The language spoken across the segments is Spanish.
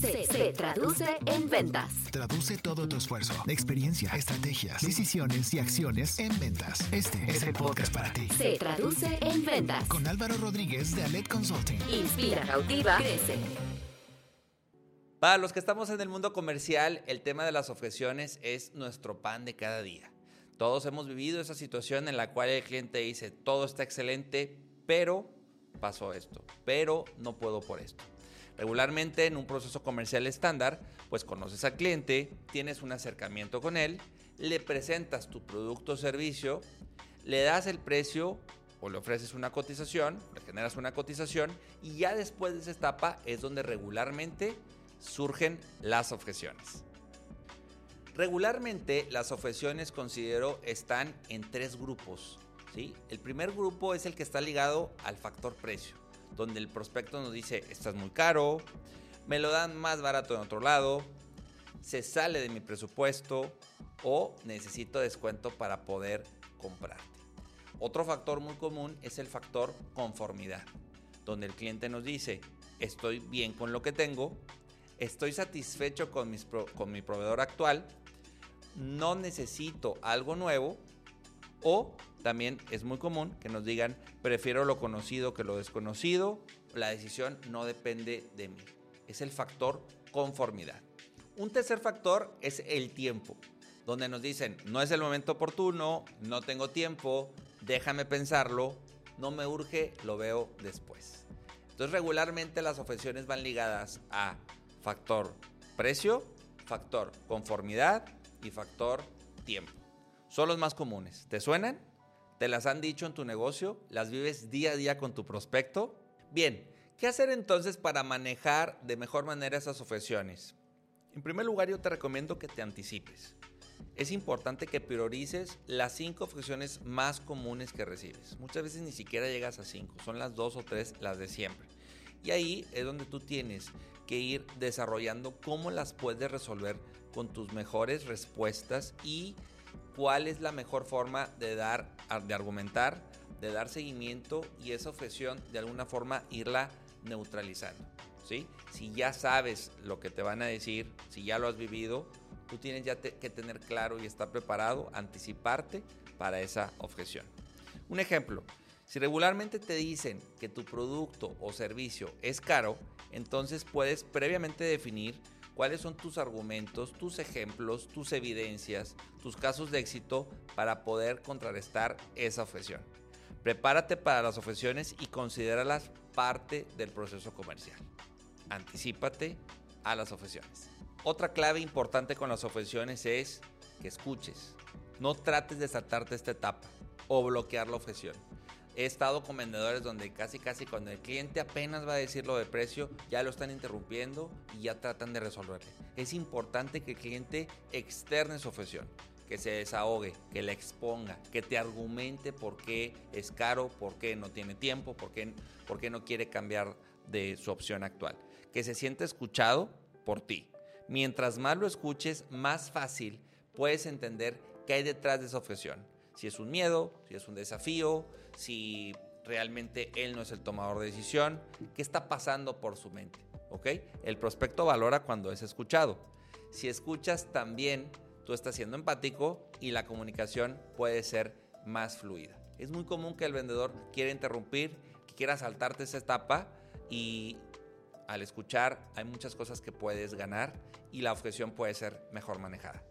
se, traduce en ventas. Traduce todo tu esfuerzo, experiencia, estrategias, decisiones y acciones en ventas. Este es el podcast para ti. Se traduce en ventas. Con Álvaro Rodríguez de Alet Consulting. Inspira, cautiva, crece. Para los que estamos en el mundo comercial, el tema de las objeciones es nuestro pan de cada día. Todos hemos vivido esa situación en la cual el cliente dice, todo está excelente, pero pasó esto, pero no puedo por esto. Regularmente en un proceso comercial estándar, pues conoces al cliente, tienes un acercamiento con él, le presentas tu producto o servicio, le das el precio o le ofreces una cotización, le generas una cotización y ya después de esa etapa es donde regularmente surgen las objeciones. Regularmente las objeciones considero están en tres grupos. ¿sí? El primer grupo es el que está ligado al factor precio, donde el prospecto nos dice, estás muy caro, me lo dan más barato en otro lado, se sale de mi presupuesto o necesito descuento para poder comprarte. Otro factor muy común es el factor conformidad, donde el cliente nos dice, estoy bien con lo que tengo, estoy satisfecho con, con mi proveedor actual, no necesito algo nuevo o también es muy común que nos digan prefiero lo conocido que lo desconocido, la decisión no depende de mí. Es el factor conformidad. Un tercer factor es el tiempo, donde nos dicen no es el momento oportuno, no tengo tiempo, déjame pensarlo, no me urge, lo veo después. Entonces regularmente las objeciones van ligadas a factor precio, factor conformidad y factor tiempo. Son los más comunes. ¿Te suenan? ¿Te las han dicho en tu negocio? ¿Las vives día a día con tu prospecto? Bien, ¿qué hacer entonces para manejar de mejor manera esas objeciones? En primer lugar, yo te recomiendo que te anticipes. Es importante que priorices las cinco objeciones más comunes que recibes. Muchas veces ni siquiera llegas a cinco, son las dos o tres las de siempre. Y ahí es donde tú tienes que ir desarrollando cómo las puedes resolver con tus mejores respuestas y cuál es la mejor forma de dar, de argumentar, de dar seguimiento y esa objeción de alguna forma irla neutralizando. ¿sí? Si ya sabes lo que te van a decir, si ya lo has vivido, tú tienes ya que tener claro y estar preparado, anticiparte para esa objeción. Un ejemplo, si regularmente te dicen que tu producto o servicio es caro, entonces puedes previamente definir cuáles son tus argumentos, tus ejemplos, tus evidencias, tus casos de éxito para poder contrarrestar esa objeción. Prepárate para las objeciones y considéralas parte del proceso comercial. Anticípate a las objeciones. Otra clave importante con las objeciones es que escuches. No trates de saltarte esta etapa o bloquear la objeción. He estado con vendedores donde casi casi cuando el cliente apenas va a decir lo de precio, ya lo están interrumpiendo y ya tratan de resolverle. Es importante que el cliente externe su objeción, que se desahogue, que la exponga, que te argumente por qué es caro, por qué no tiene tiempo, por qué, por qué no quiere cambiar de su opción actual. Que se sienta escuchado por ti. Mientras más lo escuches, más fácil puedes entender qué hay detrás de esa objeción si es un miedo, si es un desafío, si realmente él no es el tomador de decisión, qué está pasando por su mente. ¿ok? El prospecto valora cuando es escuchado. Si escuchas también, tú estás siendo empático y la comunicación puede ser más fluida. Es muy común que el vendedor quiera interrumpir, que quiera saltarte esa etapa y al escuchar hay muchas cosas que puedes ganar y la objeción puede ser mejor manejada.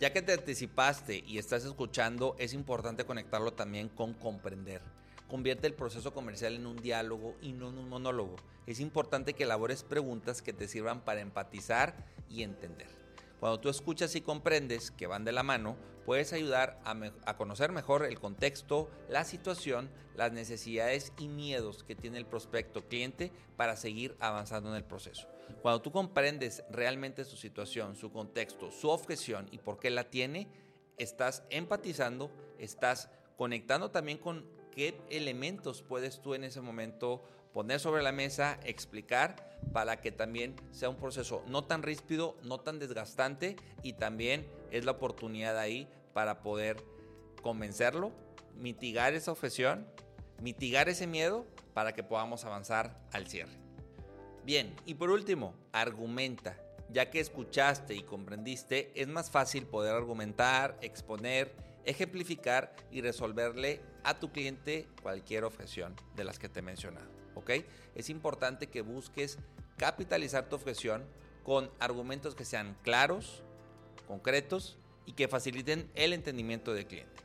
Ya que te anticipaste y estás escuchando, es importante conectarlo también con comprender. Convierte el proceso comercial en un diálogo y no en un monólogo. Es importante que elabores preguntas que te sirvan para empatizar y entender. Cuando tú escuchas y comprendes que van de la mano, puedes ayudar a, conocer mejor el contexto, la situación, las necesidades y miedos que tiene el prospecto cliente para seguir avanzando en el proceso. Cuando tú comprendes realmente su situación, su contexto, su objeción y por qué la tiene, estás empatizando, estás conectando también con qué elementos puedes tú en ese momento poner sobre la mesa, explicar, para que también sea un proceso no tan ríspido, no tan desgastante y también es la oportunidad ahí para poder convencerlo, mitigar esa objeción, mitigar ese miedo para que podamos avanzar al cierre. Bien, y por último, argumenta. Ya que escuchaste y comprendiste, es más fácil poder argumentar, exponer, ejemplificar y resolverle a tu cliente cualquier objeción de las que te he mencionado. ¿Ok? Es importante que busques capitalizar tu objeción con argumentos que sean claros, concretos y que faciliten el entendimiento del cliente.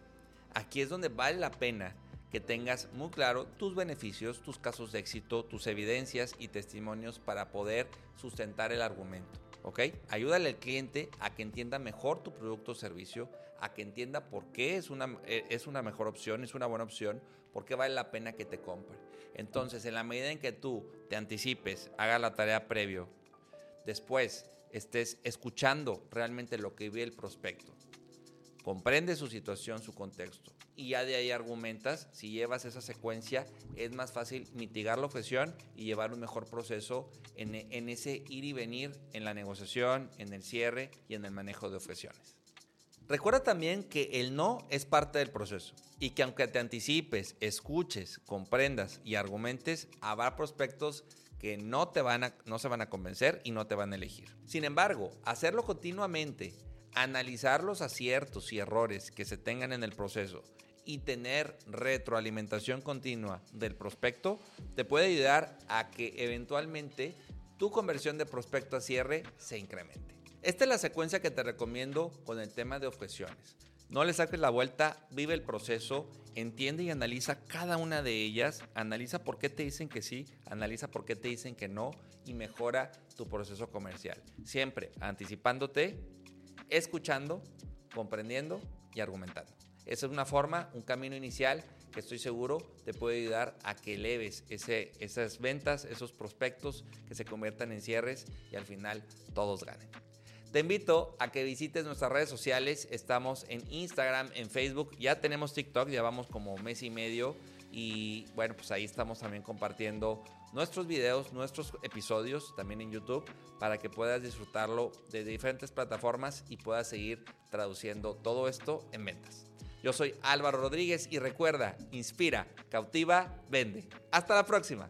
Aquí es donde vale la pena que tengas muy claro tus beneficios, tus casos de éxito, tus evidencias y testimonios para poder sustentar el argumento. ¿Ok? Ayúdale al cliente a que entienda mejor tu producto o servicio, a que entienda por qué es una, eh, es una mejor opción, es una buena opción, por qué vale la pena que te compre. Entonces, en la medida en que tú te anticipes, hagas la tarea previo, después estés escuchando realmente lo que vive el prospecto, comprende su situación, su contexto, y ya de ahí argumentas, si llevas esa secuencia, es más fácil mitigar la objeción y llevar un mejor proceso en, ese ir y venir en la negociación, en el cierre y en el manejo de objeciones. Recuerda también que el no es parte del proceso y que aunque te anticipes, escuches, comprendas y argumentes, habrá prospectos que no, te van a, no se van a convencer y no te van a elegir. Sin embargo, hacerlo continuamente, analizar los aciertos y errores que se tengan en el proceso y tener retroalimentación continua del prospecto te puede ayudar a que eventualmente tu conversión de prospecto a cierre se incremente. Esta es la secuencia que te recomiendo con el tema de objeciones. No le saques la vuelta, vive el proceso, entiende y analiza cada una de ellas, analiza por qué te dicen que sí, analiza por qué te dicen que no y mejora tu proceso comercial. Siempre anticipándote, escuchando, comprendiendo y argumentando. Esa es una forma, un camino inicial que estoy seguro te puede ayudar a que eleves ese, esas ventas, esos prospectos que se conviertan en cierres y al final todos ganen. Te invito a que visites nuestras redes sociales. Estamos en Instagram, en Facebook. Ya tenemos TikTok, ya vamos como mes y medio. Y bueno, pues ahí estamos también compartiendo nuestros videos, nuestros episodios también en YouTube para que puedas disfrutarlo de diferentes plataformas y puedas seguir traduciendo todo esto en ventas. Yo soy Álvaro Rodríguez y recuerda, inspira, cautiva, vende. Hasta la próxima.